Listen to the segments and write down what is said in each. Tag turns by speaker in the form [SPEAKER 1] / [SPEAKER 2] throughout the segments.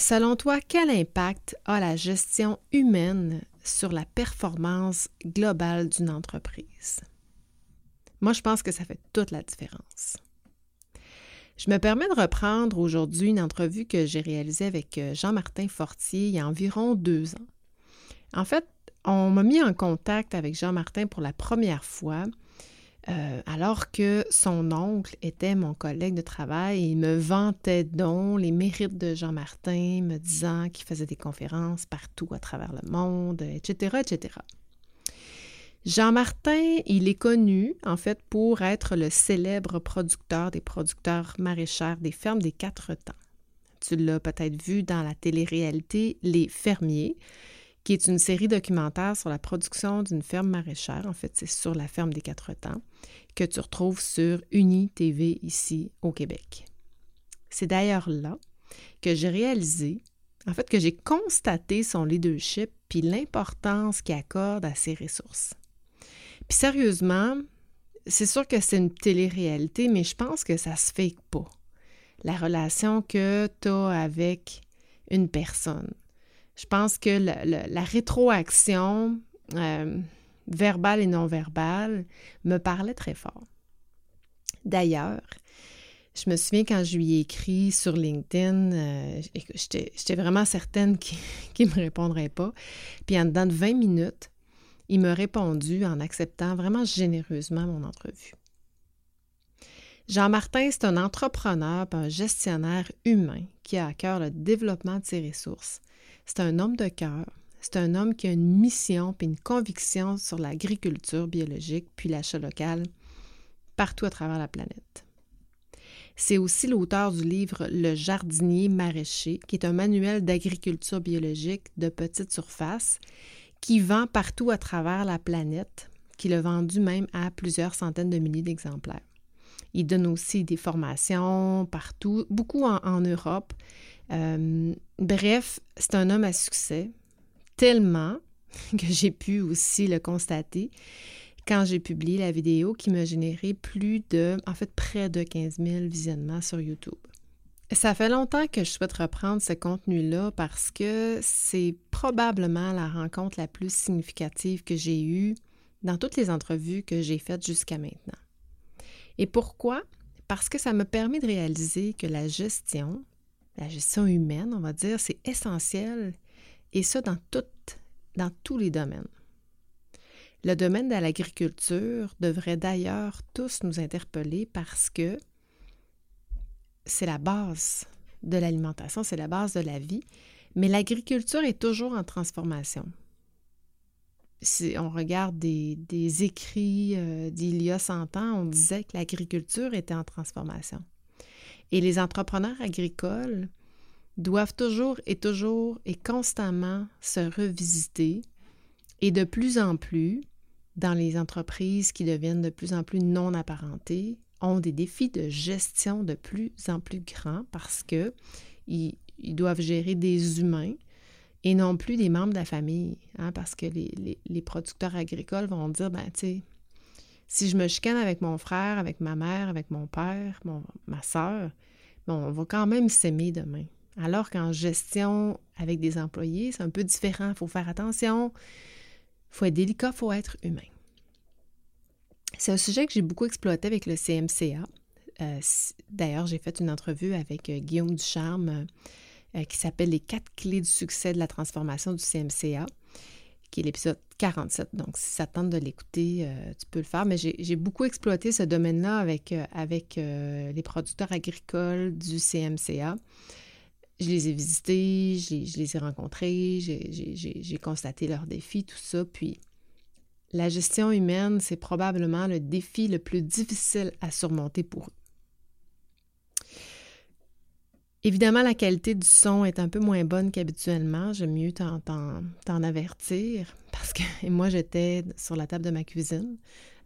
[SPEAKER 1] selon toi, quel impact a la gestion humaine sur la performance globale d'une entreprise? Moi, je pense que ça fait toute la différence. Je me permets de reprendre aujourd'hui une entrevue que j'ai réalisée avec euh, Jean-Martin Fortier il y a environ deux ans. En fait, on m'a mis en contact avec Jean-Martin pour la première fois euh, alors que son oncle était mon collègue de travail. Il me vantait donc les mérites de Jean-Martin, me disant qu'il faisait des conférences partout à travers le monde, etc., etc. Jean-Martin, il est connu en fait pour être le célèbre producteur des producteurs maraîchers des fermes des quatre temps. Tu l'as peut-être vu dans la télé-réalité Les Fermiers, qui est une série documentaire sur la production d'une ferme maraîchère. En fait, c'est sur la ferme des quatre temps que tu retrouves sur Uni TV ici au Québec. C'est d'ailleurs là que j'ai réalisé, en fait, que j'ai constaté son leadership puis l'importance qu'il accorde à ses ressources. Puis sérieusement, c'est sûr que c'est une télé-réalité, mais je pense que ça se fait pas. La relation que tu as avec une personne. Je pense que la, rétroaction euh, verbale et non verbale me parlait très fort. D'ailleurs, je me souviens quand je lui ai écrit sur LinkedIn, euh, j'étais vraiment certaine qu'il ne me répondrait pas. Puis en dedans de 20 minutes, il m'a répondu en acceptant vraiment généreusement mon entrevue. Jean-Martin, c'est un entrepreneur un gestionnaire humain qui a à cœur le développement de ses ressources. C'est un homme de cœur. C'est un homme qui a une mission et une conviction sur l'agriculture biologique puis l'achat local partout à travers la planète. C'est aussi l'auteur du livre Le jardinier maraîcher, qui est un manuel d'agriculture biologique de petite surface qui vend partout à travers la planète, qu'il a vendu même à plusieurs centaines de milliers d'exemplaires. Il donne aussi des formations partout, beaucoup en, Europe. Euh, bref, c'est un homme à succès, tellement que j'ai pu aussi le constater quand j'ai publié la vidéo qui m'a généré plus de, en fait, près de 15 000 visionnements sur YouTube. Ça fait longtemps que je souhaite reprendre ce contenu-là parce que c'est probablement la rencontre la plus significative que j'ai eue dans toutes les entrevues que j'ai faites jusqu'à maintenant. Et pourquoi? Parce que ça me permet de réaliser que la gestion, la gestion humaine, on va dire, c'est essentiel, et ça dans, tous les domaines. Le domaine de l'agriculture devrait d'ailleurs tous nous interpeller parce que c'est la base de l'alimentation, c'est la base de la vie, mais l'agriculture est toujours en transformation si on regarde des, écrits euh, d'il y a 100 ans, on disait que l'agriculture était en transformation. Et les entrepreneurs agricoles doivent toujours et toujours et constamment se revisiter et de plus en plus, dans les entreprises qui deviennent de plus en plus non apparentées, ont des défis de gestion de plus en plus grands parce que ils doivent gérer des humains, et non plus des membres de la famille, hein, parce que les, producteurs agricoles vont dire, ben, tu sais, si je me chicane avec mon frère, avec ma mère, avec mon père, ma soeur, bon, on va quand même s'aimer demain. Alors qu'en gestion avec des employés, c'est un peu différent. Il faut faire attention, il faut être délicat, il faut être humain. C'est un sujet que j'ai beaucoup exploité avec le CMCA. Euh, d'ailleurs, j'ai fait une entrevue avec euh, Guillaume Ducharme euh, qui s'appelle Les quatre clés du succès de la transformation du CMCA, qui est l'épisode 47. Donc, si ça tente de l'écouter, euh, tu peux le faire. Mais j'ai beaucoup exploité ce domaine-là avec, euh, avec les producteurs agricoles du CMCA. Je les ai visités, je les ai rencontrés, j'ai constaté leurs défis, tout ça. Puis, la gestion humaine, c'est probablement le défi le plus difficile à surmonter pour eux. Évidemment, la qualité du son est un peu moins bonne qu'habituellement. J'aime mieux t'en avertir parce que moi, j'étais sur la table de ma cuisine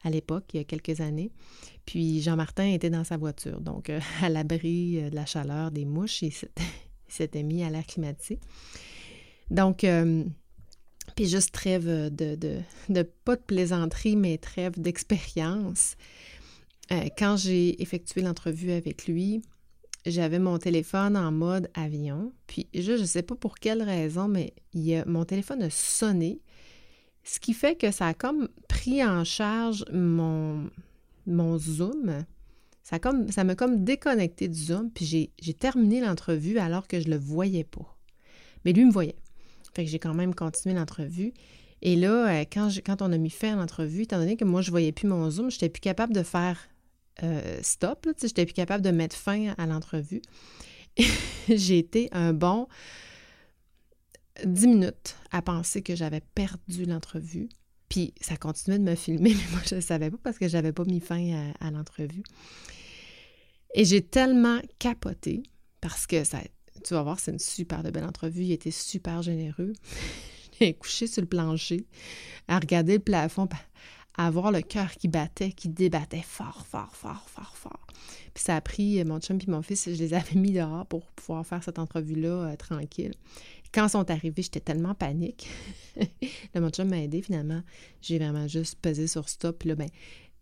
[SPEAKER 1] à l'époque, il y a quelques années. Puis Jean-Martin était dans sa voiture, donc euh, à l'abri euh, de la chaleur des mouches, il s'était mis à l'air climatisé. Donc, euh, puis juste trêve de, de, de, pas de plaisanterie, mais trêve d'expérience. quand j'ai effectué l'entrevue avec lui, j'avais mon téléphone en mode avion. Puis je ne sais pas pour quelle raison, mais mon téléphone a sonné. Ce qui fait que ça a comme pris en charge mon, mon Zoom. Ça, m'a comme déconnecté du Zoom, puis j'ai terminé l'entrevue alors que je le voyais pas. Mais lui me voyait. Fait que j'ai quand même continué l'entrevue. Et là, euh, quand, quand on a mis fin à l'entrevue, étant donné que moi, je voyais plus mon Zoom, je n'étais plus capable de faire euh, stop. Je n'étais plus capable de mettre fin à l'entrevue. j'ai été un bon dix minutes à penser que j'avais perdu l'entrevue. Puis ça continuait de me filmer, mais moi, je ne savais pas parce que je n'avais pas mis fin à, l'entrevue. Et j'ai tellement capoté parce que ça, tu vas voir, c'est une super belle entrevue. Il était super généreux. J'ai couché sur le plancher, à regarder le plafond, à voir le cœur qui battait, qui débattait fort, fort, fort, fort, fort. Puis ça a pris mon chum et mon fils, je les avais mis dehors pour pouvoir faire cette entrevue-là euh, tranquille. Quand ils sont arrivés, j'étais tellement panique. le mon chum m'a aidé finalement. J'ai vraiment juste pesé sur stop. Puis là, ben,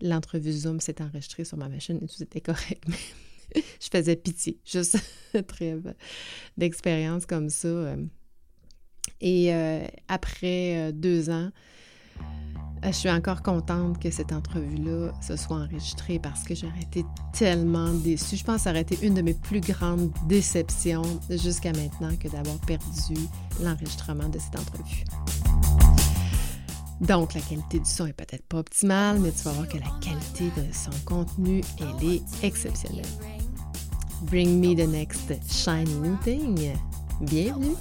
[SPEAKER 1] l'entrevue Zoom s'est enregistrée sur ma machine et tout était correct. je faisais pitié. Juste trêve d'expérience comme ça. Euh. Et euh, après euh, deux ans, je suis encore contente que cette entrevue-là se soit enregistrée parce que j'aurais été tellement déçue. Je pense que ça aurait été une de mes plus grandes déceptions jusqu'à maintenant que d'avoir perdu l'enregistrement de cette entrevue. Donc, la qualité du son est peut-être pas optimale, mais tu vas voir que la qualité de son contenu, elle est exceptionnelle. Bring me the next shiny new thing. Bienvenue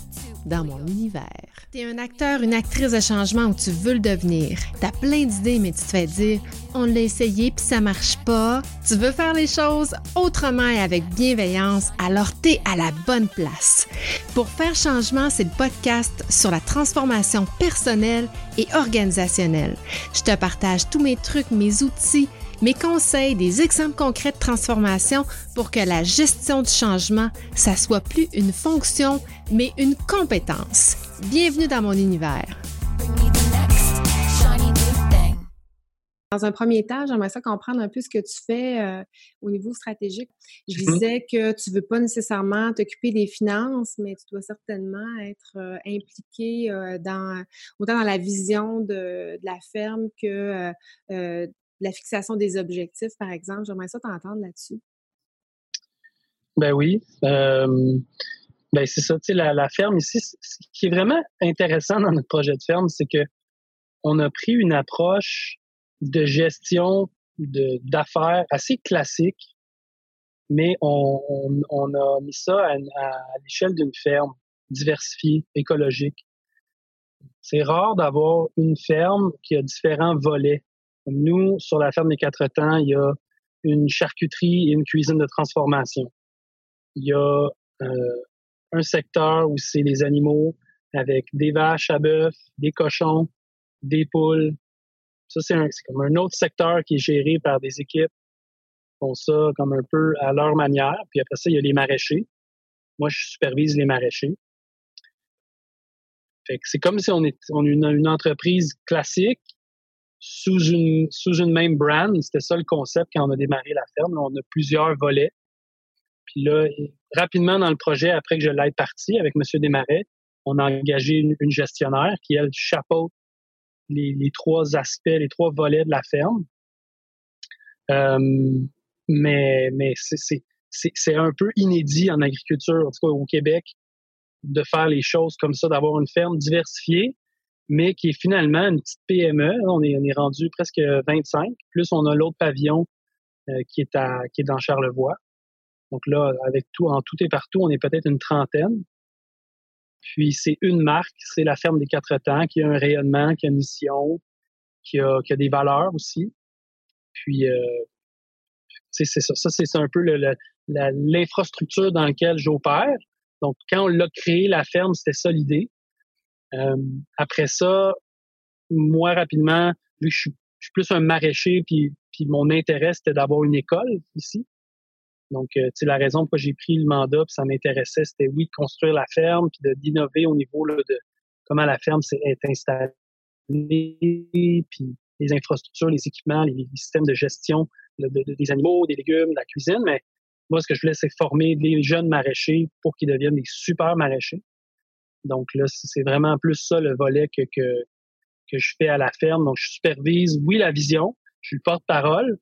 [SPEAKER 1] dans mon univers. T'es un acteur, une actrice de changement où tu veux le devenir. T'as plein d'idées, mais tu te fais dire on l'a essayé puis ça marche pas. Tu veux faire les choses autrement et avec bienveillance, alors t'es à la bonne place. Pour faire changement, c'est le podcast sur la transformation personnelle et organisationnelle. Je te partage tous mes trucs, mes outils mes conseils, des exemples concrets de transformation pour que la gestion du changement, ça soit plus une fonction, mais une compétence. Bienvenue dans mon univers. Dans un premier temps, j'aimerais ça comprendre un peu ce que tu fais euh, au niveau stratégique. Je mm-hmm. disais que tu ne veux pas nécessairement t'occuper des finances, mais tu dois certainement être euh, impliqué euh, dans autant dans la vision de, la ferme que la fixation des objectifs, par exemple. J'aimerais ça t'entendre là-dessus.
[SPEAKER 2] Ben oui. Euh, ben c'est ça, tu sais, la, ferme ici, ce qui est vraiment intéressant dans notre projet de ferme, c'est que on a pris une approche de gestion d'affaires assez classique, mais on, a mis ça à l'échelle d'une ferme diversifiée, écologique. C'est rare d'avoir une ferme qui a différents volets nous, sur la ferme des quatre temps, il y a une charcuterie et une cuisine de transformation. Il y a euh, un secteur où c'est les animaux avec des vaches à bœuf, des cochons, des poules. Ça, c'est comme un autre secteur qui est géré par des équipes qui font ça comme un peu à leur manière. Puis après ça, il y a les maraîchers. Moi, je supervise les maraîchers. Fait que c'est comme si on est on une, une entreprise classique sous une, sous une même brand. C'était ça le concept quand on a démarré la ferme. on a plusieurs volets. Puis là, rapidement dans le projet, après que je l'aille parti avec M. Desmarais, on a engagé une, gestionnaire qui, elle, chapeaute les, les, trois aspects, les trois volets de la ferme. Euh, mais mais c'est un peu inédit en agriculture, en tout cas au Québec, de faire les choses comme ça, d'avoir une ferme diversifiée, mais qui est finalement une petite PME. On est, on est rendu presque 25. Plus on a l'autre pavillon euh, qui est à qui est dans Charlevoix. Donc là, avec tout, en tout et partout, on est peut-être une trentaine. Puis c'est une marque, c'est la ferme des quatre temps, qui a un rayonnement, qui a une mission, qui a, qui a des valeurs aussi. Puis euh, c'est ça, ça c'est un peu l'infrastructure dans laquelle j'opère. Donc quand on l'a créé, la ferme, c'était ça. Euh, après ça, moi, rapidement, vu je suis, plus un maraîcher, puis, mon intérêt, c'était d'avoir une école ici. Donc, euh, tu la raison pourquoi j'ai pris le mandat, puis ça m'intéressait, c'était oui, de construire la ferme, puis d'innover au niveau de comment la ferme est installée, puis les infrastructures, les équipements, les, systèmes de gestion des animaux, des légumes, de la cuisine, mais moi, ce que je voulais, c'est former des jeunes maraîchers pour qu'ils deviennent des super maraîchers. Donc là, c'est vraiment plus ça le volet que, que, que je fais à la ferme. Donc, je supervise, oui, la vision, je suis le porte-parole,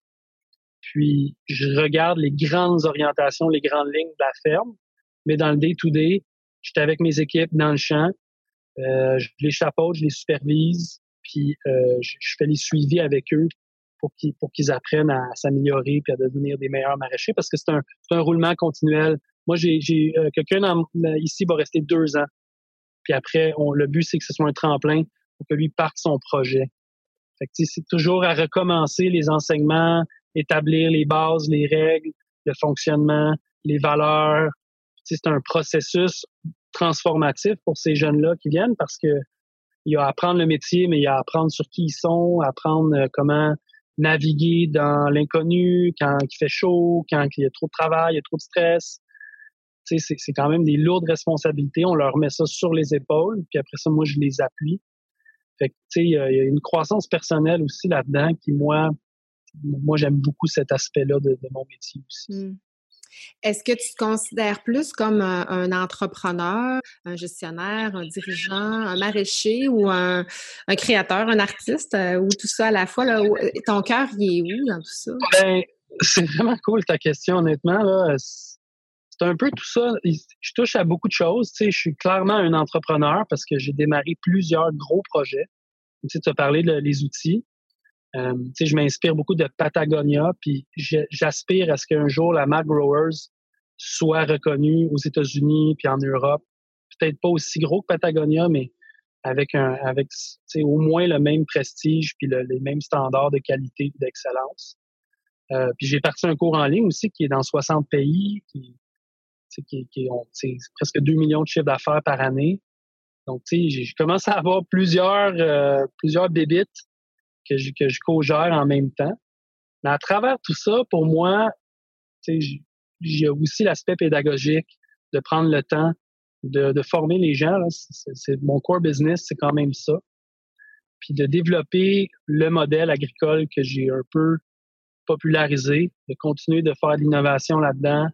[SPEAKER 2] puis je regarde les grandes orientations, les grandes lignes de la ferme, mais dans le day-to-day, j'étais avec mes équipes dans le champ, euh, je les chapeaute, je les supervise, puis euh, je, fais les suivis avec eux pour qu'ils pour qu'ils apprennent à s'améliorer puis à devenir des meilleurs maraîchers parce que c'est un, un roulement continuel. Moi, j'ai euh, quelqu'un ici va rester deux ans. Puis après, on, le but, c'est que ce soit un tremplin pour que lui parte son projet. Fait c'est toujours à recommencer les enseignements, établir les bases, les règles, le fonctionnement, les valeurs. C'est un processus transformatif pour ces jeunes-là qui viennent parce que il y a à apprendre le métier, mais il y a à apprendre sur qui ils sont, apprendre euh, comment naviguer dans l'inconnu quand il fait chaud, quand il y a trop de travail, il y a trop de stress. C'est quand même des lourdes responsabilités. On leur met ça sur les épaules, puis après ça, moi, je les appuie. Fait que, il y a une croissance personnelle aussi là-dedans qui, moi, moi, j'aime beaucoup cet aspect-là de, mon métier aussi. Mmh.
[SPEAKER 1] Est-ce que tu te considères plus comme un, entrepreneur, un gestionnaire, un dirigeant, un maraîcher ou un, créateur, un artiste, euh, ou tout ça à la fois? Là, ton cœur, il est où dans tout ça?
[SPEAKER 2] Ben, c'est vraiment cool ta question, honnêtement. Là. C'est un peu tout ça. Je touche à beaucoup de choses. Tu sais, je suis clairement un entrepreneur parce que j'ai démarré plusieurs gros projets. Tu, sais, tu as parlé des outils. Euh, je m'inspire beaucoup de Patagonia, puis j'aspire à ce qu'un jour la marque Growers soit reconnue aux États-Unis puis en Europe. Peut-être pas aussi gros que Patagonia, mais avec un avec au moins le même prestige puis les mêmes standards de qualité et d'excellence. Euh, puis j'ai parti un cours en ligne aussi qui est dans 60 pays, qui, qui ont presque 2 millions de chiffres d'affaires par année. Donc, tu sais, j'ai commencé à avoir plusieurs, euh, plusieurs bébites que je, que je co-gère en même temps. Mais à travers tout ça, pour moi, il y a aussi l'aspect pédagogique de prendre le temps de, de former les gens. C'est mon core business, c'est quand même ça. Puis de développer le modèle agricole que j'ai un peu popularisé, de continuer de faire de l'innovation là-dedans.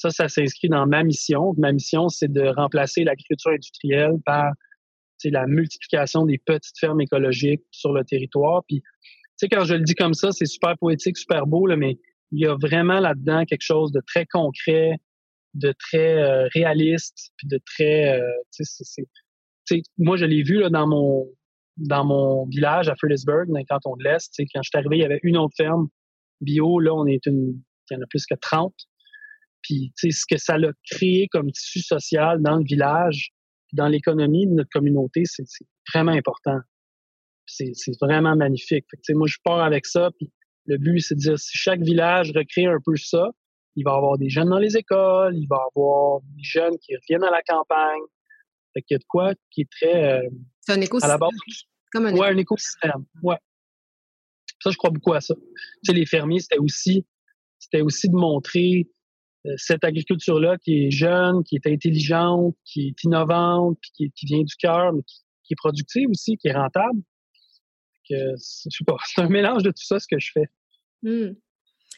[SPEAKER 2] Ça, ça s'inscrit dans ma mission. Ma mission, c'est de remplacer l'agriculture industrielle par c'est la multiplication des petites fermes écologiques sur le territoire. Puis, quand je le dis comme ça, c'est super poétique, super beau, là, mais il y a vraiment là-dedans quelque chose de très concret, de très euh, réaliste, puis de très, euh, tu sais, moi je l'ai vu là dans mon dans mon village à Fredericksburg, dans le canton de l'Est. Quand je suis arrivé, il y avait une autre ferme bio. Là, on est une, il y en a plus que 30. Puis, tu sais, ce que ça a créé comme tissu social dans le village, dans l'économie de notre communauté, c'est vraiment important. C'est vraiment magnifique. Fait moi, je pars avec ça, puis le but, c'est de dire si chaque village recrée un peu ça, il va y avoir des jeunes dans les écoles, il va y avoir des jeunes qui reviennent à la campagne. Fait qu'il y a de quoi qui est très...
[SPEAKER 1] Euh, c'est un écosystème. À la base,
[SPEAKER 2] Comme un, ouais, un écosystème. Ouais. Ça, je crois beaucoup à ça. Tu sais, les fermiers, c'était aussi, c'était aussi de montrer cette agriculture-là qui est jeune, qui est intelligente, qui est innovante, qui, vient du cœur, mais qui, est productive aussi, qui est rentable. C'est un mélange de tout ça ce que je fais.
[SPEAKER 1] Mmh.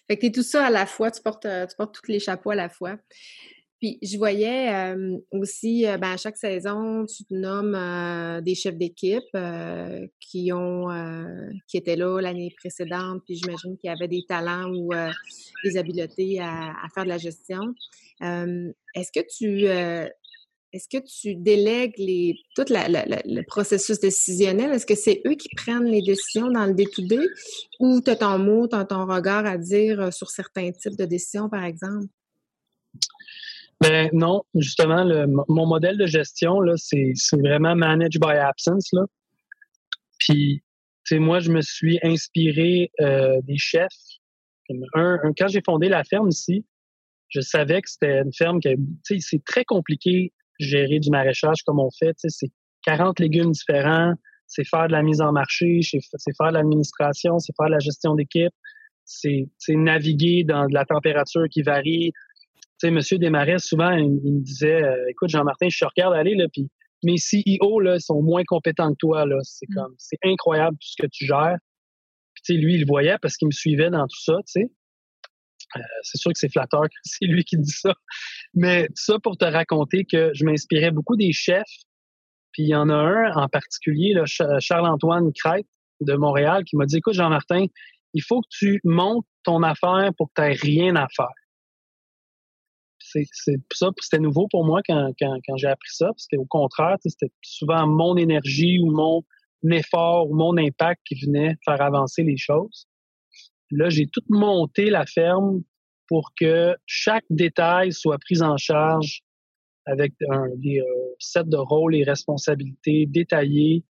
[SPEAKER 1] Fait que tu es tout ça à la fois, tu portes, euh, tu portes tous les chapeaux à la fois. Puis je voyais aussi, ben, à chaque saison, tu te nommes des chefs d'équipe qui ont qui étaient là l'année précédente, puis j'imagine qu'il y avait des talents ou des habiletés à, faire de la gestion. est-ce que tu est-ce que tu délègues les, tout le processus décisionnel? Est-ce que c'est eux qui prennent les décisions dans le day-to-day ou tu as ton mot, tu as ton regard à dire sur certains types de décisions, par exemple?
[SPEAKER 2] Ben non, justement, le, mon modèle de gestion, là, c'est, vraiment manage by absence. Là. Puis, tu sais, moi, je me suis inspiré euh, des chefs. Un, quand j'ai fondé la ferme ici, je savais que c'était une ferme qui, tu sais, c'est très compliqué gérer du maraîchage comme on fait. Tu sais, c'est 40 légumes différents, c'est faire de la mise en marché, c'est faire de l'administration, c'est faire de la gestion d'équipe, c'est naviguer dans de la température qui varie, sais, Monsieur Desmarais, souvent, il, me disait, euh, écoute, Jean-Martin, je te regarde aller, là, puis mes CEO, là, sont moins compétents que toi, là. C'est mm. comme, c'est incroyable tout ce que tu gères. Puis, tu sais, lui, il le voyait parce qu'il me suivait dans tout ça, tu sais. Euh, c'est sûr que c'est flatteur que c'est lui qui dit ça. Mais ça pour te raconter que je m'inspirais beaucoup des chefs. Puis il y en a un en particulier, Charles-Antoine Crête de Montréal, qui m'a dit, écoute, Jean-Martin, il faut que tu montes ton affaire pour que tu n'aies rien à faire. C'est, ça, c'était nouveau pour moi quand, quand, j'ai appris ça, parce qu'au contraire, c'était souvent mon énergie ou mon effort ou mon impact qui venait faire avancer les choses. Là, j'ai tout monté la ferme pour que chaque détail soit pris en charge avec un, des euh, sets de rôles et responsabilités détaillés.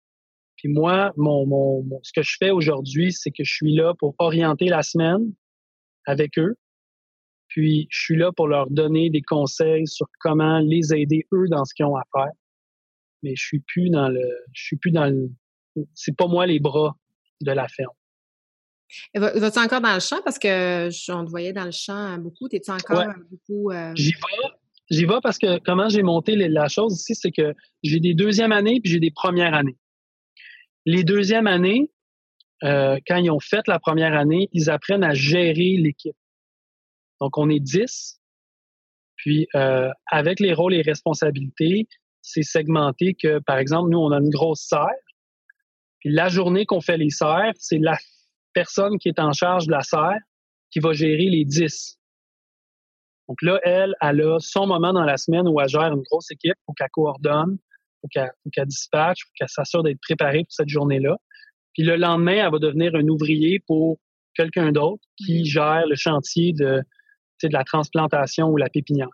[SPEAKER 2] Puis moi, mon, mon, ce que je fais aujourd'hui, c'est que je suis là pour orienter la semaine avec eux. Puis je suis là pour leur donner des conseils sur comment les aider eux dans ce qu'ils ont à faire. Mais je suis plus dans le, je suis plus dans le, c'est pas moi les bras de la ferme.
[SPEAKER 1] Vas-tu encore dans le champ? Parce que on te voyait dans le champ beaucoup. T'es-tu encore beaucoup. Euh,
[SPEAKER 2] J'y vais. J'y vais parce que comment j'ai monté la chose ici, c'est que j'ai des deuxièmes années puis j'ai des premières années. Les deuxièmes années, euh, quand ils ont fait la première année, ils apprennent à gérer l'équipe. Donc, on est 10. Puis, euh, avec les rôles et responsabilités, c'est segmenté que, par exemple, nous, on a une grosse serre. Puis la journée qu'on fait les serres, c'est la personne qui est en charge de la serre qui va gérer les 10. Donc là, elle, elle a son moment dans la semaine où elle gère une grosse équipe, pour qu'elle coordonne, pour qu'elle dispatche, pour qu'elle s'assure d'être préparée pour cette journée-là. Puis le lendemain, elle va devenir un ouvrier pour quelqu'un d'autre qui mm-hmm. gère le chantier de, de la transplantation ou la pépinière.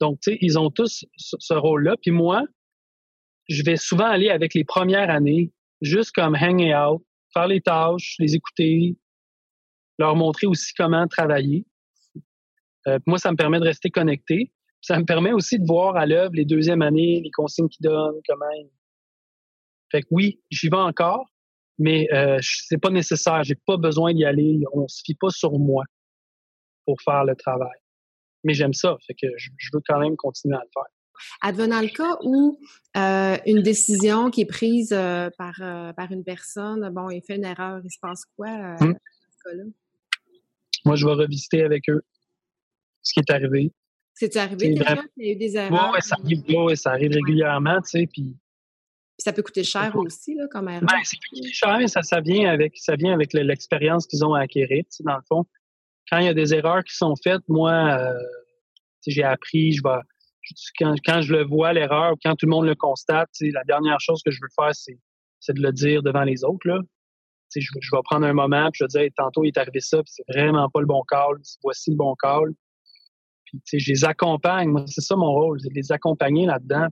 [SPEAKER 2] Donc, tu sais, ils ont tous ce rôle-là. Puis moi, je vais souvent aller avec les premières années, juste comme hang out, faire les tâches, les écouter, leur montrer aussi comment travailler. Euh, moi, ça me permet de rester connecté. Ça me permet aussi de voir à l'œuvre les deuxièmes années, les consignes qu'ils donnent, comment. Fait que oui, j'y vais encore, mais euh, c'est pas nécessaire. J'ai pas besoin d'y aller. On se fie pas sur moi pour faire le travail. Mais j'aime ça, fait que je veux quand même continuer à le faire.
[SPEAKER 1] Advenant le cas où euh, une décision qui est prise euh, par, euh, par une personne, bon, il fait une erreur, il se passe quoi hum. dans ce cas-là?
[SPEAKER 2] Moi, je vais revisiter avec eux ce qui est arrivé.
[SPEAKER 1] C'est-tu arrivé déjà qu'il y a eu des erreurs?
[SPEAKER 2] Oui, ça arrive, ça arrive régulièrement, tu sais, puis...
[SPEAKER 1] ça peut coûter cher aussi, là, comme erreur.
[SPEAKER 2] Ben, ça peut coûter cher, ça, ça vient avec, ça vient avec l'expérience qu'ils ont à acquérir, tu sais, dans le fond. Quand il y a des erreurs qui sont faites, moi, j'ai appris, je vais quand, je le vois, l'erreur, quand tout le monde le constate, la dernière chose que je veux faire, c'est, de le dire devant les autres. Là. Je, je vais prendre un moment, puis je vais dire, tantôt, il est arrivé ça, puis c'est vraiment pas le bon call, voici le bon call. Puis, je les accompagne. Moi, c'est ça mon rôle, c'est de les accompagner là-dedans.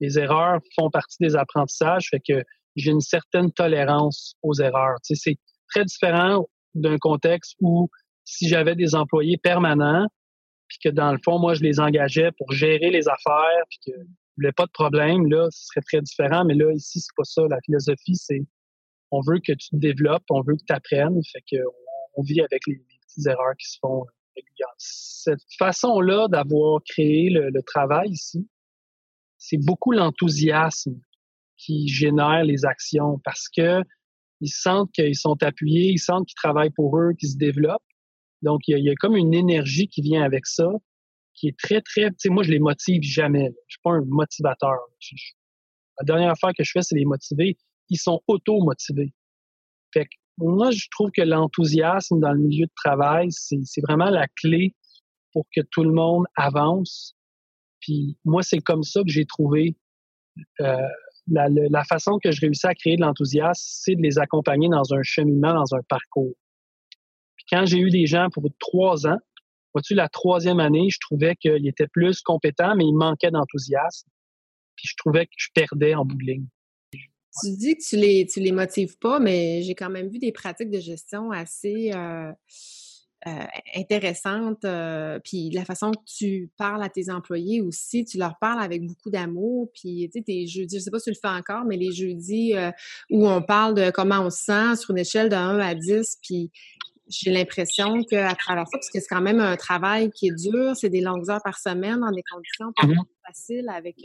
[SPEAKER 2] Les erreurs font partie des apprentissages, fait que j'ai une certaine tolérance aux erreurs. c'est très différent d'un contexte où si j'avais des employés permanents, puis que dans le fond, moi, je les engageais pour gérer les affaires, puis que voulais pas de problème, là, ce serait très différent. Mais là, ici, c'est pas ça. La philosophie, c'est on veut que tu te développes, on veut que tu apprennes. Fait que on, vit avec les, petites erreurs qui se font euh, régulièrement. Cette façon-là d'avoir créé le, travail ici, c'est beaucoup l'enthousiasme qui génère les actions parce que ils sentent qu'ils sont appuyés, ils sentent qu'ils travaillent pour eux, qu'ils se développent. Donc, il y, a, comme une énergie qui vient avec ça, qui est très, très... Tu moi, je les motive jamais. Je suis pas un motivateur. la dernière affaire que je fais, c'est les motiver. Ils sont auto-motivés. Fait que moi, je trouve que l'enthousiasme dans le milieu de travail, c'est vraiment la clé pour que tout le monde avance. Puis moi, c'est comme ça que j'ai trouvé euh, la, la, façon que je réussis à créer de l'enthousiasme, c'est de les accompagner dans un cheminement, dans un parcours quand j'ai eu des gens pour trois ans, vois-tu, la troisième année, je trouvais qu'ils étaient plus compétents, mais il manquait d'enthousiasme. Puis je trouvais que je perdais en bout de ligne.
[SPEAKER 1] Tu dis que tu les, tu les motives pas, mais j'ai quand même vu des pratiques de gestion assez euh, euh, intéressantes. Euh, puis la façon que tu parles à tes employés aussi, tu leur parles avec beaucoup d'amour. Puis tu sais, tes jeudis, je sais pas si tu le fais encore, mais les jeudis où on parle de comment on se sent sur une échelle de 1 à 10, puis j'ai l'impression qu'à travers ça, parce que c'est quand même un travail qui est dur, c'est des longues heures par semaine dans des conditions pas mmh facile avec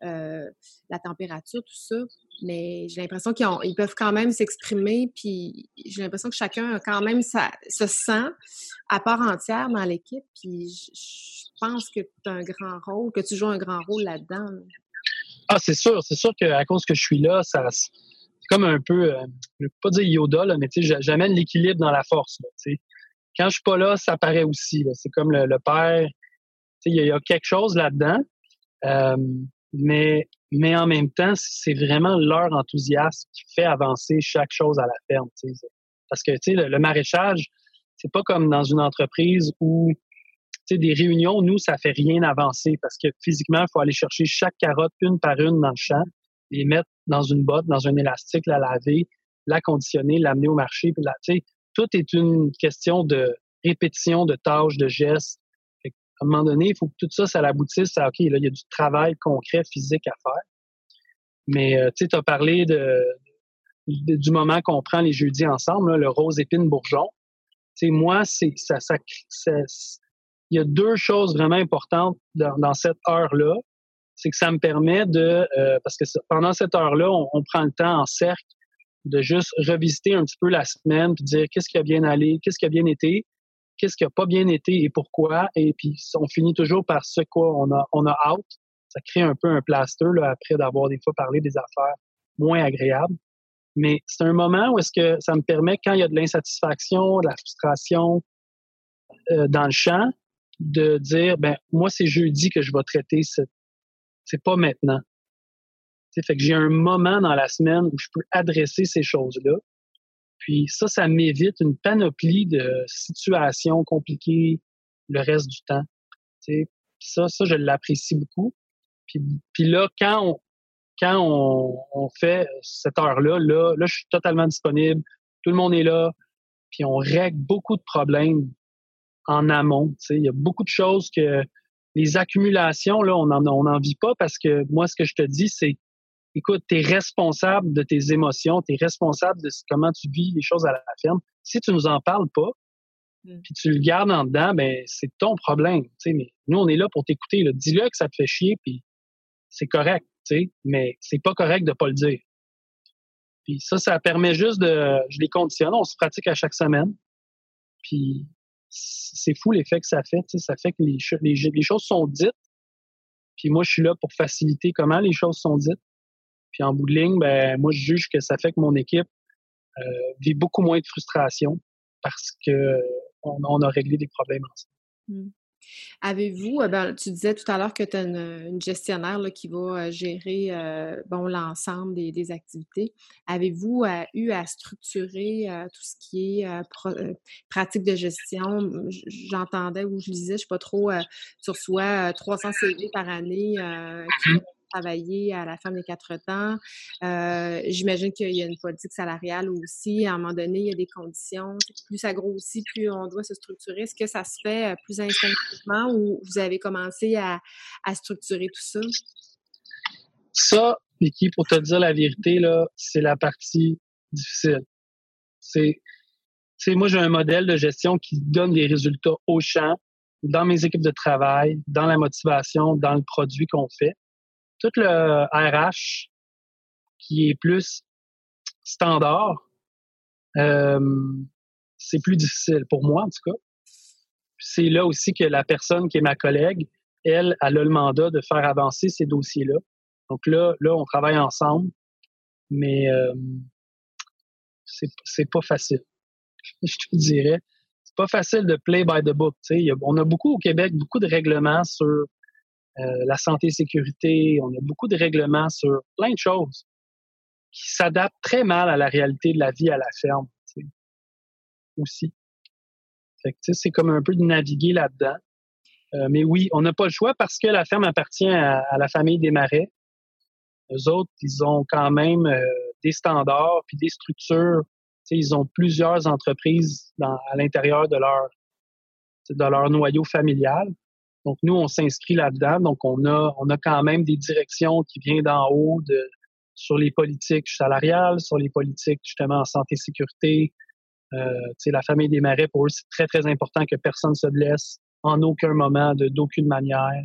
[SPEAKER 1] la température, tout ça. Mais j'ai l'impression qu'ils peuvent quand même s'exprimer, puis j'ai l'impression que chacun a quand même se sent à part entière dans l'équipe. Puis je, pense que tu as un grand rôle, que tu joues un grand rôle là-dedans.
[SPEAKER 2] Ah, c'est sûr, c'est sûr qu'à cause que je suis là, ça comme un peu, je ne veux pas dire Yoda, là, mais j'amène l'équilibre dans la force. Quand je suis pas là, ça paraît aussi. C'est comme le, père. Il y, a quelque chose là-dedans. Euh, mais, mais en même temps, c'est vraiment leur enthousiasme qui fait avancer chaque chose à la ferme. Parce que le, le maraîchage, c'est pas comme dans une entreprise où des réunions, nous, ça fait rien avancer parce que physiquement, il faut aller chercher chaque carotte une par une dans le champ, les mettre dans une botte, dans un élastique, la laver, la conditionner, l'amener au marché. Puis la, tout est une question de répétition de tâches, de gestes. à un moment donné, il faut que tout ça, ça l'aboutisse à, OK, là, il y a du travail concret, physique à faire. Mais, euh, tu as parlé de, du moment qu'on prend les jeudis ensemble, le rose épine bourgeon. Tu sais, moi, c'est ça, ça, il y a deux choses vraiment importantes dans, cette heure-là. C'est que ça me permet de, euh, parce que pendant cette heure-là, on, prend le temps en cercle de juste revisiter un petit peu la semaine, puis dire qu'est-ce qui a bien allé, qu'est-ce qui a bien été, qu'est-ce qui a pas bien été et pourquoi. Et puis on finit toujours par ce quoi on a on a out. Ça crée un peu un plaster là, après d'avoir des fois parlé des affaires moins agréables. Mais c'est un moment où est-ce que ça me permet, quand il y a de l'insatisfaction, de la frustration euh, dans le champ, de dire ben moi c'est jeudi que je vais traiter ce c'est pas maintenant fait que j'ai un moment dans la semaine où je peux adresser ces choses-là. Puis ça, ça m'évite une panoplie de situations compliquées le reste du temps. sais, Ça, ça, je l'apprécie beaucoup. Puis, puis là, quand on, quand on, on fait cette heure-là, là, là, je suis totalement disponible. Tout le monde est là. Puis on règle beaucoup de problèmes en amont. Il y a beaucoup de choses que les accumulations, là, on n'en on en vit pas parce que moi, ce que je te dis, c'est écoute, tu es responsable de tes émotions, tu es responsable de comment tu vis les choses à la ferme. Si tu nous en parles pas, mm. puis tu le gardes en dedans, ben c'est ton problème. Mais nous, on est là pour t'écouter. Dis-le que ça te fait chier, puis c'est correct, mais c'est pas correct de pas le dire. Puis ça, ça permet juste de. Je les conditionne, on se pratique à chaque semaine. Puis c'est fou l'effet que ça fait. Ça fait que les, choses sont dites. Puis moi, je suis là pour faciliter comment les choses sont dites. Puis en bout de ligne, ben, moi, je juge que ça fait que mon équipe euh, vit beaucoup moins de frustration parce que on, a réglé des problèmes ensemble.
[SPEAKER 1] Mmh. Avez-vous, euh, ben, tu disais tout à l'heure que tu as une, gestionnaire qui va euh, gérer bon, l'ensemble des, activités. Avez-vous eu à structurer tout ce qui est pratique de gestion? J'entendais ou je lisais, je ne sais pas trop, tu reçois 300 CV par année mmh travailler à la fin des quatre temps. Euh, j'imagine qu'il y a une politique salariale aussi. À un moment donné, il y a des conditions. Plus ça grossit, plus on doit se structurer. Est-ce que ça se fait euh, plus instinctivement ou vous avez commencé à, structurer tout ça?
[SPEAKER 2] Ça, Vicky, pour te dire la vérité, c'est la partie difficile. C'est, moi, j'ai un modèle de gestion qui donne des résultats au champ, dans mes équipes de travail, dans la motivation, dans le produit qu'on fait tout le RH qui est plus standard, euh, c'est plus difficile pour moi en tout cas. C'est là aussi que la personne qui est ma collègue, elle, elle a le mandat de faire avancer ces dossiers-là. Donc là, là, on travaille ensemble, mais euh, c'est pas facile. Je te dirais, c'est pas facile de play by the book. on a beaucoup au Québec, beaucoup de règlements sur la santé et sécurité. On a beaucoup de règlements sur plein de choses qui s'adaptent très mal à la réalité de la vie à la ferme aussi. c'est comme un peu de naviguer là-dedans. Euh, mais oui, on n'a pas le choix parce que la ferme appartient à, la famille des marais. Eux autres, ils ont quand même euh, des standards puis des structures. ils ont plusieurs entreprises à l'intérieur de leur de leur noyau familial. Donc, nous, on s'inscrit là-dedans. Donc, on a, on a quand même des directions qui viennent d'en haut de, sur les politiques salariales, sur les politiques justement en santé sécurité. Euh, la famille des marais, pour eux, c'est très, très important que personne se blesse en aucun moment, de d'aucune manière.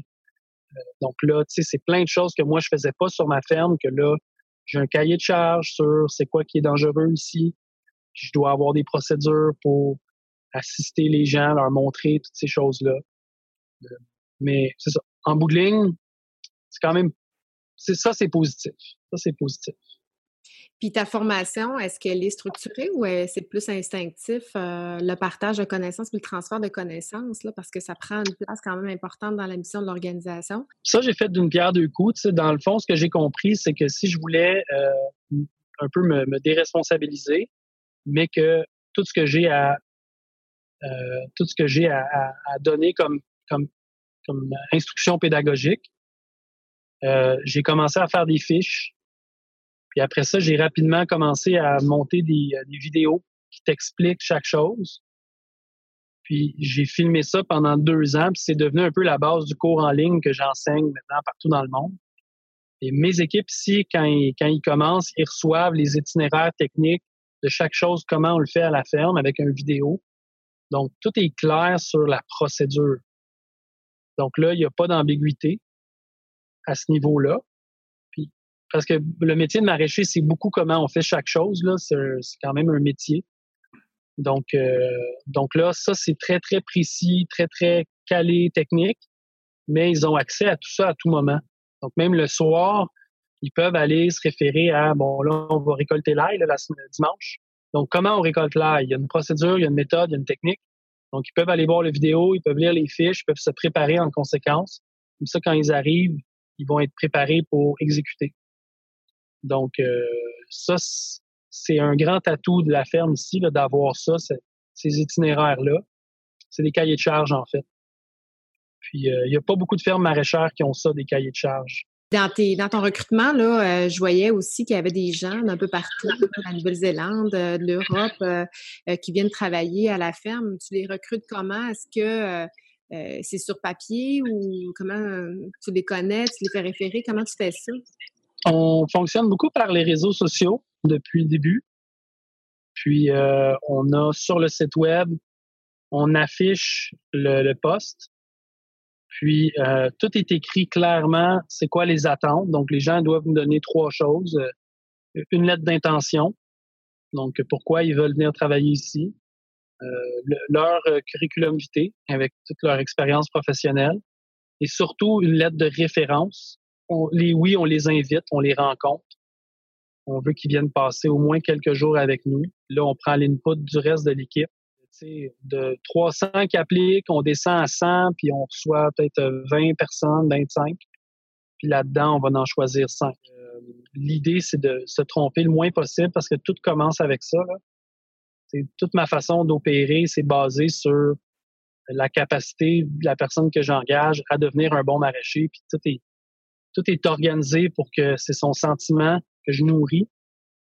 [SPEAKER 2] donc là, c'est plein de choses que moi, je faisais pas sur ma ferme, que là, j'ai un cahier de charge sur c'est quoi qui est dangereux ici. je dois avoir des procédures pour assister les gens, leur montrer toutes ces choses-là. Mais c'est ça. En bout de ligne, c'est quand même, c'est ça, c'est positif. Ça, c'est positif.
[SPEAKER 1] Puis ta formation, est-ce qu'elle est structurée ou c'est plus instinctif, euh, le partage de connaissances puis le transfert de connaissances, là, parce que ça prend une place quand même importante dans la mission de l'organisation?
[SPEAKER 2] Ça, j'ai fait d'une pierre deux coups. Dans le fond, ce que j'ai compris, c'est que si je voulais euh, un peu me, déresponsabiliser, mais que tout ce que j'ai à euh, tout ce que j'ai à, à, donner comme, comme, comme instruction pédagogique, j'ai commencé à faire des fiches puis après ça, j'ai rapidement commencé à monter des, euh, des vidéos qui t'expliquent chaque chose. Puis j'ai filmé ça pendant deux ans, puis c'est devenu un peu la base du cours en ligne que j'enseigne maintenant partout dans le monde. Et mes équipes ici, quand ils, quand ils commencent, ils reçoivent les itinéraires techniques de chaque chose, comment on le fait à la ferme avec une vidéo. Donc, tout est clair sur la procédure. Donc là, il n'y a pas d'ambiguïté à ce niveau-là parce que le métier de maraîcher, c'est beaucoup comment on fait chaque chose. Là, c'est, quand même un métier. Donc, euh, donc là, ça c'est très très précis, très très calé, technique, mais ils ont accès à tout ça à tout moment. Donc même le soir, ils peuvent aller se référer à bon là on va récolter l'ail le dimanche. Donc comment on récolte l'ail? Il y a une procédure, il y a une méthode, il y a une technique. Donc ils peuvent aller voir le vidéo, ils peuvent lire les fiches, ils peuvent se préparer en conséquence. Comme ça, quand ils arrivent, ils vont être préparés pour exécuter. Donc, euh, ça, c'est un grand atout de la ferme ici, d'avoir ça, ces itinéraires-là. C'est des cahiers de charge, en fait. Puis, euh, il n'y a pas beaucoup de fermes maraîchères qui ont ça, des cahiers de charge.
[SPEAKER 1] Dans, tes, dans ton recrutement, là, euh, je voyais aussi qu'il y avait des gens d'un peu partout, de la Nouvelle-Zélande, de l'Europe, qui viennent travailler à la ferme. Tu les recrutes comment? Est-ce que c'est sur papier ou comment tu les connais, tu les fais référer? Comment tu fais ça?
[SPEAKER 2] On fonctionne beaucoup par les réseaux sociaux depuis le début. Puis euh, on a sur le site web, on affiche le, poste. Puis euh, tout est écrit clairement, c'est quoi les attentes. Donc les gens doivent nous donner trois choses. Euh, une lettre d'intention, donc pourquoi ils veulent venir travailler ici. leur curriculum vitae avec toute leur expérience professionnelle. Et surtout une lettre de référence les oui, on les invite, on les rencontre. On veut qu'ils viennent passer au moins quelques jours avec nous. Là, on prend l'input du reste de l'équipe. De 300 qui appliquent, on descend à 100, puis on reçoit peut-être 20 personnes, 25. Puis là-dedans, on va en choisir 5. Euh, l'idée, c'est de se tromper le moins possible parce que tout commence avec ça. Toute ma façon d'opérer, c'est basé sur la capacité de la personne que j'engage à devenir un bon maraîcher. Puis tout est, tout est organisé pour que c'est son sentiment que je nourris.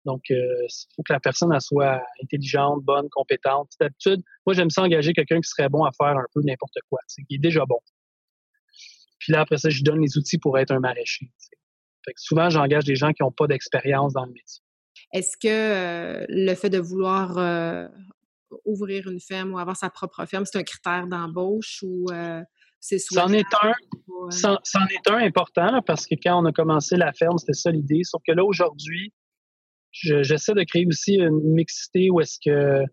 [SPEAKER 2] Donc, il euh, faut que la personne soit intelligente, bonne, compétente. D'habitude, moi, j'aime ça engager quelqu'un qui serait bon à faire un peu n'importe quoi, qui est déjà bon. Puis là, après ça, je donne les outils pour être un maraîcher. Fait que souvent, j'engage des gens qui n'ont pas d'expérience dans le métier.
[SPEAKER 1] Est-ce que euh, le fait de vouloir euh, ouvrir une ferme ou avoir sa propre ferme, c'est un critère d'embauche ou
[SPEAKER 2] C'en est un. C'en est un important parce que quand on a commencé la ferme, c'était ça l'idée. Sauf que là, aujourd'hui, j'essaie de créer aussi une mixité où est-ce que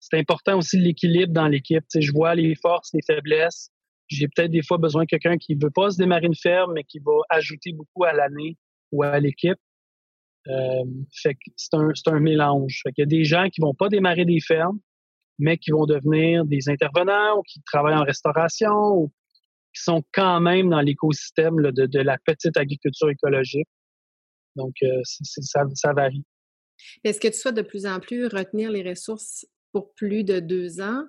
[SPEAKER 2] c'est important aussi l'équilibre dans l'équipe. je vois les forces, les faiblesses. J'ai peut-être des fois besoin de quelqu'un qui veut pas se démarrer une ferme, mais qui va ajouter beaucoup à l'année ou à l'équipe. Euh, fait c'est un, un mélange. Fait qu'il y a des gens qui vont pas démarrer des fermes, mais qui vont devenir des intervenants ou qui travaillent en restauration ou qui sont quand même dans l'écosystème de, la petite agriculture écologique. Donc, euh, ça, varie.
[SPEAKER 1] Est-ce que tu souhaites de plus en plus retenir les ressources pour plus de deux ans?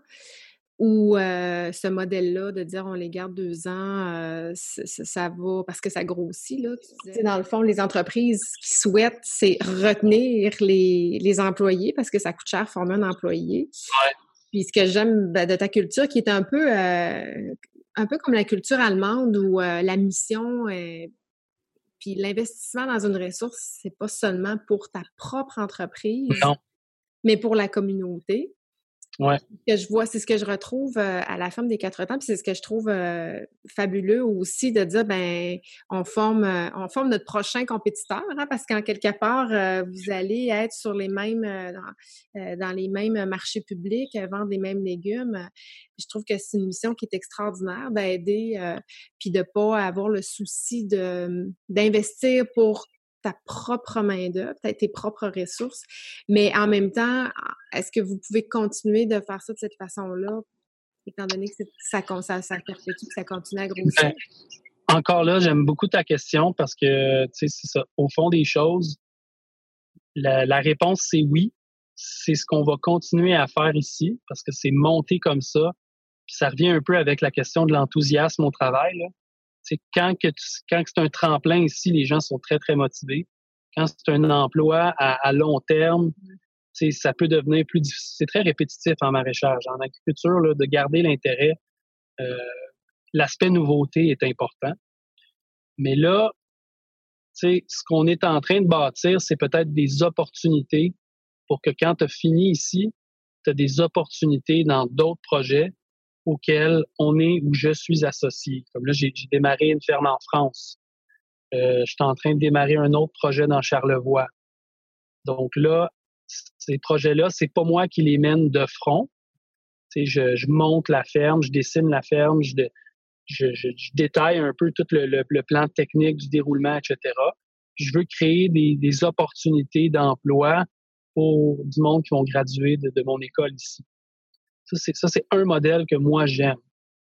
[SPEAKER 1] Ou euh, ce modèle-là de dire on les garde deux ans, euh, ça, va parce que ça grossit. Là, Dans le fond, les entreprises qui souhaitent, c'est retenir les, employés parce que ça coûte cher former un employé. Puis ce que j'aime ben, de ta culture, qui est un peu un peu comme la culture allemande où la mission, puis l'investissement dans une ressource, c'est pas seulement pour ta propre entreprise, mais pour la communauté.
[SPEAKER 2] Ouais.
[SPEAKER 1] Que je vois, c'est ce que je retrouve euh, à la ferme des quatre temps, puis c'est ce que je trouve euh, fabuleux aussi de dire ben on forme euh, on forme notre prochain compétiteur, hein, parce qu'en quelque part vous allez être sur les mêmes dans, les mêmes marchés publics, vendre les mêmes légumes. Je trouve que c'est une mission qui est extraordinaire d'aider puis de pas avoir le souci de d'investir pour ta propre main-d'œuvre, tes propres ressources. Mais en même temps, est-ce que vous pouvez continuer de faire ça de cette façon-là, étant donné que ça, ça, ça que ça continue à grossir? Ben,
[SPEAKER 2] encore là, j'aime beaucoup ta question parce que, tu sais, c'est ça. Au fond des choses, la, réponse, c'est oui. C'est ce qu'on va continuer à faire ici parce que c'est monté comme ça. Puis ça revient un peu avec la question de l'enthousiasme au travail. Là quand que quand c'est un tremplin ici, les gens sont très, très motivés. Quand c'est un emploi à, long terme, ça peut devenir plus difficile. C'est très répétitif en maraîchage. En agriculture, là, de garder l'intérêt, euh, l'aspect nouveauté est important. Mais là, ce qu'on est en train de bâtir, c'est peut-être des opportunités pour que quand tu as fini ici, tu as des opportunités dans d'autres projets auquel on est ou je suis associé. Comme là, j'ai démarré une ferme en France. Euh, je suis en train de démarrer un autre projet dans Charlevoix. Donc là, ces projets-là, c'est pas moi qui les mène de front. je, je monte la ferme, je dessine la ferme, je, détaille un peu tout le, plan technique du déroulement, etc. Je veux créer des, opportunités d'emploi pour du monde qui vont graduer de mon école ici. Ça, c'est un modèle que moi, j'aime.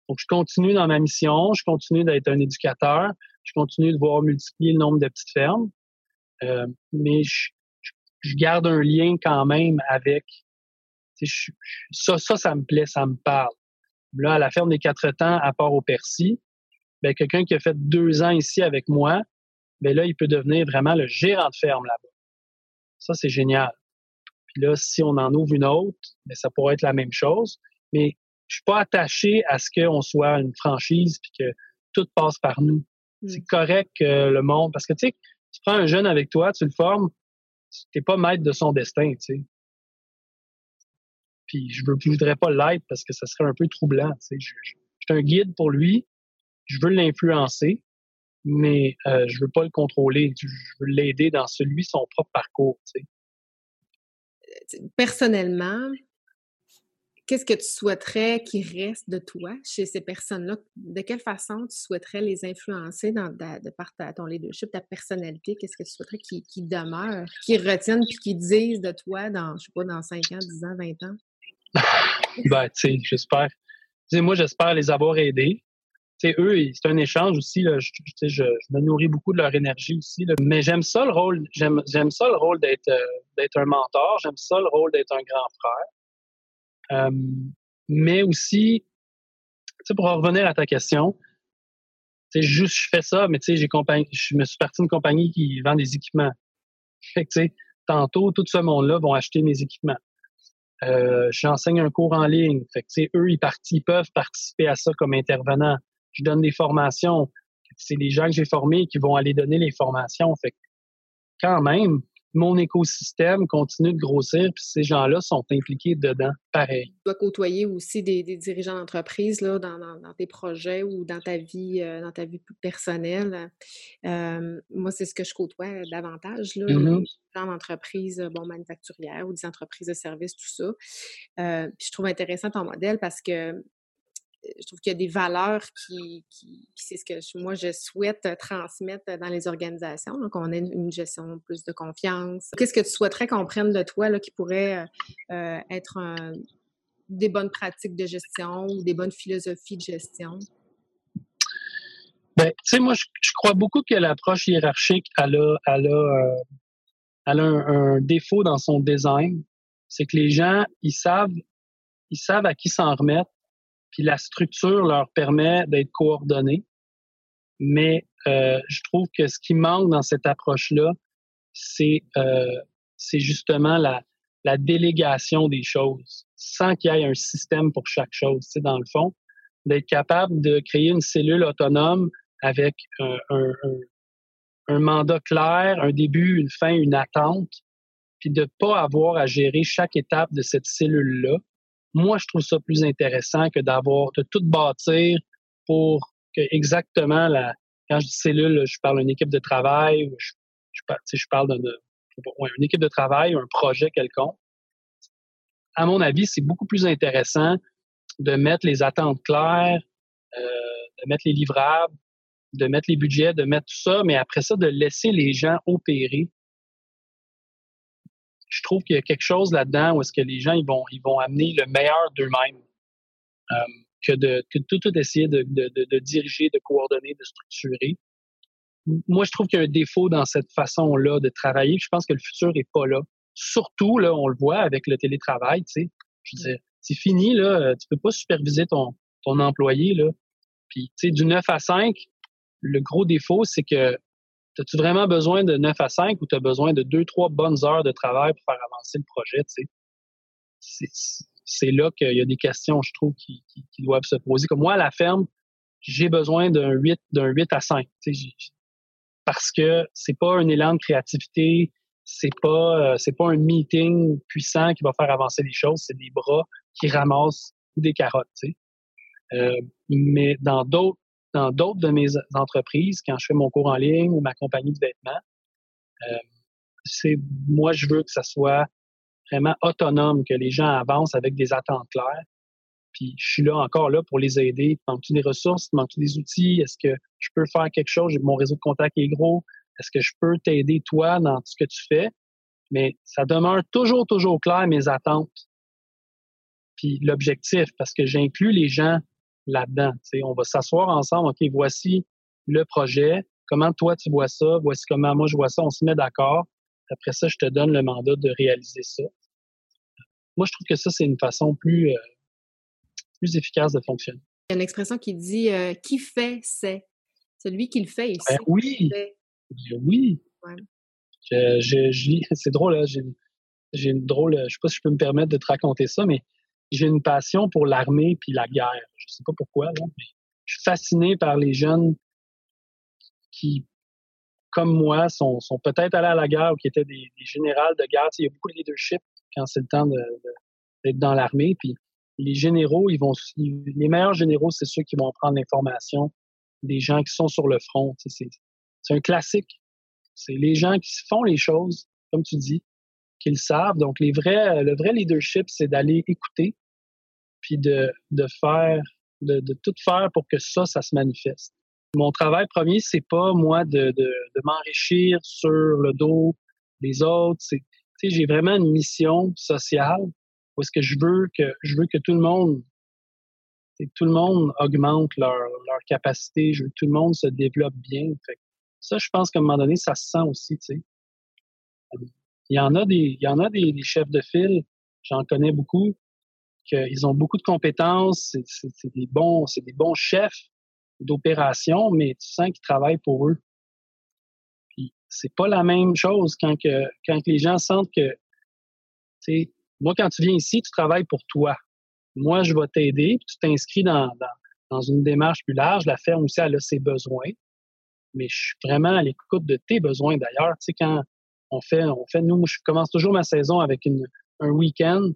[SPEAKER 2] Donc, je continue dans ma mission, je continue d'être un éducateur, je continue de voir multiplier le nombre de petites fermes, euh, mais je, garde un lien quand même avec... ça, ça, ça me plaît, ça me parle. Là, à la ferme des quatre temps, à part au Percy, ben, quelqu'un qui a fait deux ans ici avec moi, ben là, il peut devenir vraiment le gérant de ferme là-bas. Ça, c'est génial. Puis là, si on en ouvre une autre, mais ça pourrait être la même chose. Mais je suis pas attaché à ce qu'on soit une franchise puis que tout passe par nous. Hmm. C'est correct que le monde, parce que tu sais, tu prends un jeune avec toi, tu le formes, tu n'es pas maître de son destin, tu sais. Puis je ne voudrais pas l'être parce que ça serait un peu troublant, tu sais. Je, suis un guide pour lui, je veux l'influencer, mais euh, je veux pas le contrôler, je veux l'aider dans celui son propre parcours, tu sais
[SPEAKER 1] personnellement, qu'est-ce que tu souhaiterais qu'il reste de toi chez ces personnes-là? De quelle façon tu souhaiterais les influencer de par ton leadership, ta personnalité? Qu'est-ce que tu souhaiterais qu'ils demeurent, qu'ils retiennent puis qu'ils disent de toi dans, je sais pas, dans 5 ans, 10 ans, 20 ans?
[SPEAKER 2] ben, tu sais, j'espère. moi, j'espère les avoir aidés eux, c'est un échange aussi. je, me nourris beaucoup de leur énergie aussi. Mais j'aime ça le rôle. J'aime, ça le rôle d'être, euh, d'être un mentor. J'aime ça le rôle d'être un grand frère. Euh, mais aussi, pour revenir à ta question, juste je fais ça, mais j'ai je me suis parti d'une compagnie qui vend des équipements. Tantôt, tout ce monde-là vont acheter mes équipements. Euh, j'enseigne un cours en ligne. Eux, ils, ils peuvent participer à ça comme intervenants je donne des formations. C'est les gens que j'ai formés qui vont aller donner les formations. Fait quand même, mon écosystème continue de grossir, puis ces gens-là sont impliqués dedans, pareil.
[SPEAKER 1] Tu dois côtoyer aussi des, dirigeants d'entreprise là, dans, tes projets ou dans ta vie, euh, dans ta vie personnelle. Euh, moi, c'est ce que je côtoie davantage, là, les gens d'entreprise bon, manufacturières ou des entreprises de services, tout ça. Euh, je trouve intéressant ton modèle parce que je trouve qu'il y a des valeurs qui, c'est ce que moi je souhaite transmettre dans les organisations, donc on une gestion plus de confiance. Qu'est-ce que tu souhaiterais qu'on prenne de toi là, qui pourrait euh, être des bonnes pratiques de gestion ou des bonnes philosophies de gestion?
[SPEAKER 2] Ben, tu sais, moi, je, crois beaucoup que l'approche hiérarchique, elle a, elle a, euh, un, défaut dans son design. C'est que les gens, ils savent, ils savent à qui s'en remettre puis la structure leur permet d'être coordonnés. Mais euh, je trouve que ce qui manque dans cette approche-là, c'est euh, justement la, la délégation des choses, sans qu'il y ait un système pour chaque chose. C'est dans le fond, d'être capable de créer une cellule autonome avec un, un, un, mandat clair, un début, une fin, une attente, puis de pas avoir à gérer chaque étape de cette cellule-là, moi, je trouve ça plus intéressant que d'avoir, de tout bâtir pour que exactement la, quand je dis cellule, je parle d'une équipe de travail, je, je, je parle d'une équipe de travail, un projet quelconque. À mon avis, c'est beaucoup plus intéressant de mettre les attentes claires, euh, de mettre les livrables, de mettre les budgets, de mettre tout ça, mais après ça, de laisser les gens opérer. Je trouve qu'il y a quelque chose là-dedans où est-ce que les gens ils vont, ils vont amener le meilleur d'eux-mêmes euh, que de tout, tout essayer de, de, de, diriger, de coordonner, de structurer. Moi, je trouve qu'il y a un défaut dans cette façon-là de travailler. Je pense que le futur est pas là. Surtout, là, on le voit avec le télétravail, tu sais. Je c'est fini, là. Tu peux pas superviser ton, ton employé, là. Puis, tu sais, du 9 à 5, le gros défaut, c'est que as-tu vraiment besoin de 9 à 5 ou tu as besoin de 2-3 bonnes heures de travail pour faire avancer le projet? C'est là qu'il y a des questions, je trouve, qui, doivent se poser. Comme moi, à la ferme, j'ai besoin d'un 8, d'un 8 à 5. Parce que c'est pas un élan de créativité, c'est pas euh, c'est pas un meeting puissant qui va faire avancer les choses, c'est des bras qui ramassent des carottes. Euh, mais dans d'autres dans d'autres de mes entreprises, quand je fais mon cours en ligne ou ma compagnie de vêtements, euh, c'est moi je veux que ça soit vraiment autonome, que les gens avancent avec des attentes claires. Puis je suis là encore là pour les aider. Manques-tu des ressources? Manques-tu des outils? Est-ce que je peux faire quelque chose? Mon réseau de contact est gros. Est-ce que je peux t'aider toi dans ce que tu fais? Mais ça demeure toujours, toujours clair mes attentes. Puis l'objectif, parce que j'inclus les gens là-dedans. On va s'asseoir ensemble, OK, voici le projet, comment toi tu vois ça, voici comment moi je vois ça, on se met d'accord. Après ça, je te donne le mandat de réaliser ça. Moi, je trouve que ça, c'est une façon plus, euh, plus efficace de fonctionner.
[SPEAKER 1] Il y a une expression qui dit euh, qui fait, c'est. Celui qui le fait, il
[SPEAKER 2] ben oui. Oui. c'est drôle, hein, j'ai une drôle, je sais pas si je peux me permettre de te raconter ça, mais j'ai une passion pour l'armée puis la guerre. Je sais pas pourquoi, mais je suis fasciné par les jeunes qui, comme moi, sont, sont peut-être allés à la guerre ou qui étaient des, des générales de guerre. il y a beaucoup de leadership quand c'est le temps d'être dans l'armée. Puis les généraux, ils vont, les meilleurs généraux, c'est ceux qui vont prendre l'information des gens qui sont sur le front. C'est un classique. C'est les gens qui font les choses, comme tu dis, qu'ils savent. Donc, les vrais, le vrai leadership, c'est d'aller écouter, puis de, de faire, de, de, tout faire pour que ça, ça se manifeste. Mon travail premier, c'est pas moi de, de, m'enrichir sur le dos des autres. C'est, j'ai vraiment une mission sociale où est-ce que je veux que je veux que tout le monde tout le monde augmente leur, leur capacité, je veux que tout le monde se développe bien. Ça, je pense qu'à un moment donné, ça se sent aussi, tu sais. Il y en a des, il y en a des, des chefs de file, j'en connais beaucoup, qu'ils ont beaucoup de compétences, c'est des bons, c'est des bons chefs d'opération, mais tu sens qu'ils travaillent pour eux. Puis c'est pas la même chose quand que quand les gens sentent que, tu moi quand tu viens ici, tu travailles pour toi. Moi, je vais t'aider, tu t'inscris dans, dans, dans une démarche plus large. La ferme aussi, elle a ses besoins, mais je suis vraiment à l'écoute de tes besoins. D'ailleurs, tu sais, quand on fait, on fait, nous, je commence toujours ma saison avec une, un week-end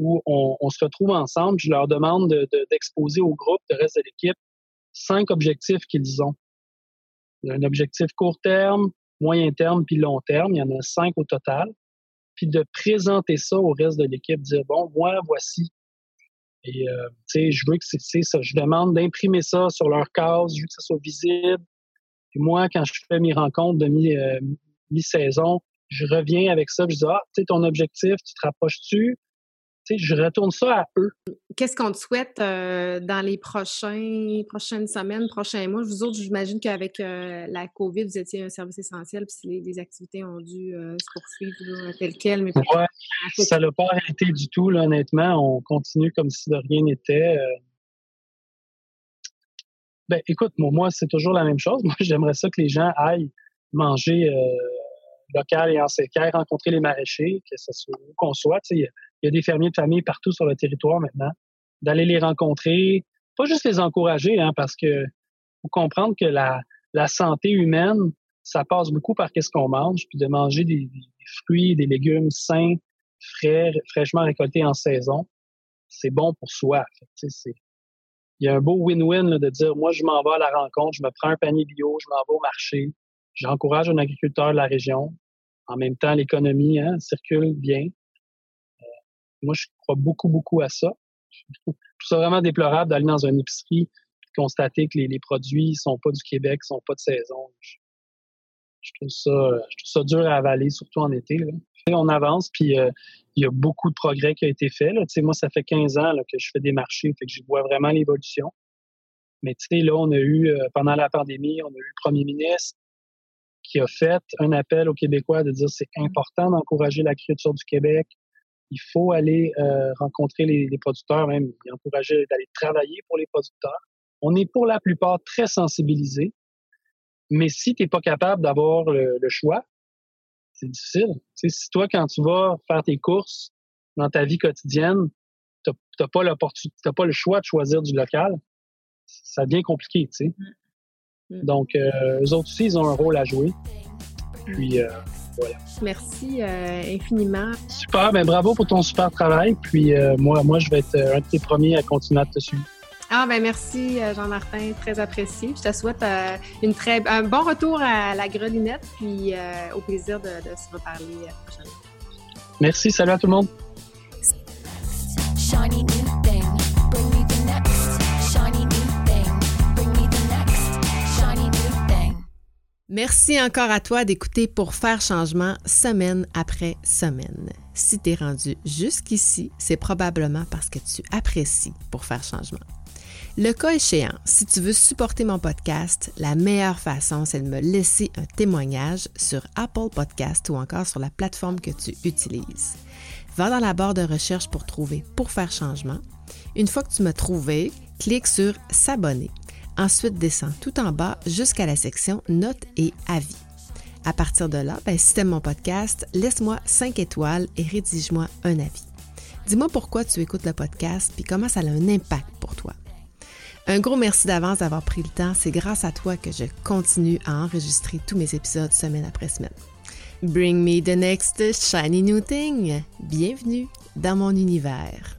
[SPEAKER 2] où on, se retrouve ensemble. Je leur demande d'exposer au groupe, de reste de l'équipe, cinq objectifs qu'ils ont. Un objectif court terme, moyen terme, puis long terme. Il y en a cinq au total. Puis de présenter ça au reste de l'équipe, dire, bon, moi, voici. Et, euh, tu sais, je veux que c'est ça. Je demande d'imprimer ça sur leur case, je veux que ça soit visible. Puis moi, quand je fais mes rencontres de euh, mi-saison, je reviens avec ça, je dis, ah, tu sais, ton objectif, tu te rapproches-tu? Je retourne ça à eux.
[SPEAKER 1] Qu'est-ce qu'on te souhaite euh, dans les prochains, prochaines semaines, prochains mois? Vous autres, j'imagine qu'avec euh, la COVID, vous étiez un service essentiel, puis les, activités ont dû euh, se poursuivre tel quel. Mais
[SPEAKER 2] ça n'a pas arrêté du tout, honnêtement. On continue comme si de rien n'était. Ben, écoute, moi, c'est toujours la même chose. Moi, j'aimerais ça que les gens aillent manger local et en séquence, rencontrer les maraîchers, que ce soit où qu'on soit. Il y, a des fermiers de famille partout sur le territoire maintenant. D'aller les rencontrer, pas juste les encourager, hein, parce que faut comprendre que la, la santé humaine, ça passe beaucoup par qu'est-ce qu'on mange, puis de manger des, fruits, des légumes sains, frais, fraîchement récoltés en saison. c'est bon pour soi. il y a un beau win-win de dire, moi, je m'en vais à la rencontre, je me prends un panier bio, je m'en vais au marché, j'encourage un agriculteur de la région. En même temps, l'économie hein, circule bien. Moi, je crois beaucoup, beaucoup à ça. Je trouve ça vraiment déplorable d'aller dans une épicerie et constater que les, produits sont pas du Québec, sont pas de saison. Je, trouve ça, je trouve ça dur à avaler, surtout en été. On avance, puis euh, il y a beaucoup de progrès qui a été fait. Là. Moi, ça fait 15 ans que je fais des marchés, fait que je vois vraiment l'évolution. Mais tu sais, là, on a eu, euh, pendant la pandémie, on a eu le premier ministre qui a fait un appel aux Québécois de dire c'est important d'encourager l'agriculture du Québec. Il faut aller euh, rencontrer les, producteurs, même encourager d'aller travailler pour les producteurs. On est pour la plupart très sensibilisés, mais si tu n'es pas capable d'avoir le, choix, c'est difficile. Si toi, quand tu vas faire tes courses dans ta vie quotidienne, tu n'as pas pas le choix de choisir du local, ça devient compliqué, tu sais. Mm. Mm. Donc, euh, eux autres aussi, ils ont un rôle à jouer. Puis, euh, voilà.
[SPEAKER 1] Merci euh, infiniment.
[SPEAKER 2] Super, ben bravo pour ton super travail. Puis, moi, moi, je vais être un de tes premiers à continuer à te suivre.
[SPEAKER 1] Ah ben merci Jean-Martin, très apprécié. Je te souhaite une très, un bon retour à la grelinette, puis au plaisir de, de se reparler prochainement.
[SPEAKER 2] Merci, salut à tout le monde.
[SPEAKER 1] Merci encore à toi d'écouter pour faire changement semaine après semaine. Si tu es rendu jusqu'ici, c'est probablement parce que tu apprécies pour faire changement. Le cas échéant, si tu veux supporter mon podcast, la meilleure façon, c'est de me laisser un témoignage sur Apple Podcast ou encore sur la plateforme que tu utilises. Va dans la barre de recherche pour trouver Pour faire changement. Une fois que tu m'as trouvé, clique sur S'abonner Ensuite, descends tout en bas jusqu'à la section Notes et avis. À partir de là, ben, si tu mon podcast, laisse-moi 5 étoiles et rédige-moi un avis. Dis-moi pourquoi tu écoutes le podcast puis comment ça a un impact pour toi. Un gros merci d'avance d'avoir pris le temps. C'est grâce à toi que je continue à enregistrer tous mes épisodes semaine après semaine. Bring me the next shiny new thing. Bienvenue dans mon univers.